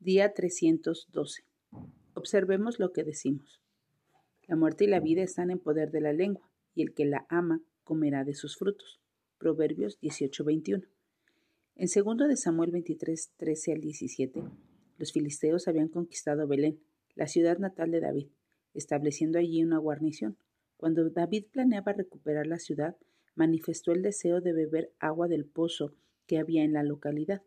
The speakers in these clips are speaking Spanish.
Día 312. Observemos lo que decimos. La muerte y la vida están en poder de la lengua, y el que la ama comerá de sus frutos. Proverbios 18:21. En segundo de Samuel 23, 13 al 17, los filisteos habían conquistado Belén, la ciudad natal de David, estableciendo allí una guarnición. Cuando David planeaba recuperar la ciudad, manifestó el deseo de beber agua del pozo que había en la localidad.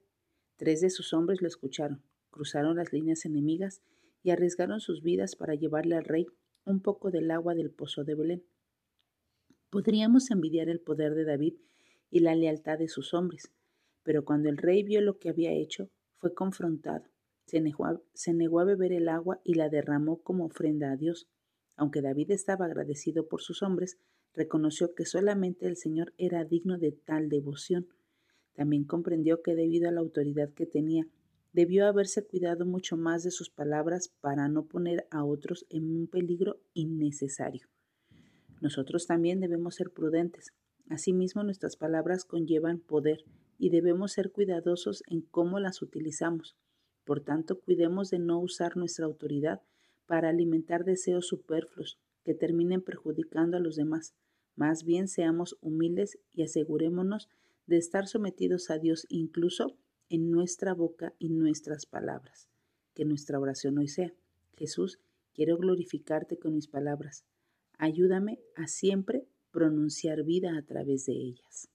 Tres de sus hombres lo escucharon, cruzaron las líneas enemigas y arriesgaron sus vidas para llevarle al rey un poco del agua del pozo de Belén. Podríamos envidiar el poder de David y la lealtad de sus hombres, pero cuando el rey vio lo que había hecho, fue confrontado, se negó, a, beber el agua y la derramó como ofrenda a Dios. Aunque David estaba agradecido por sus hombres, reconoció que solamente el Señor era digno de tal devoción. También comprendió que debido a la autoridad que tenía debió haberse cuidado mucho más de sus palabras para no poner a otros en un peligro innecesario. Nosotros también debemos ser prudentes. Asimismo, nuestras palabras conllevan poder y debemos ser cuidadosos en cómo las utilizamos. Por tanto, cuidemos de no usar nuestra autoridad para alimentar deseos superfluos que terminen perjudicando a los demás. Más bien seamos humildes y asegurémonos de estar sometidos a Dios incluso en nuestra boca y nuestras palabras. Que nuestra oración hoy sea, Jesús, quiero glorificarte con mis palabras. Ayúdame a siempre pronunciar vida a través de ellas.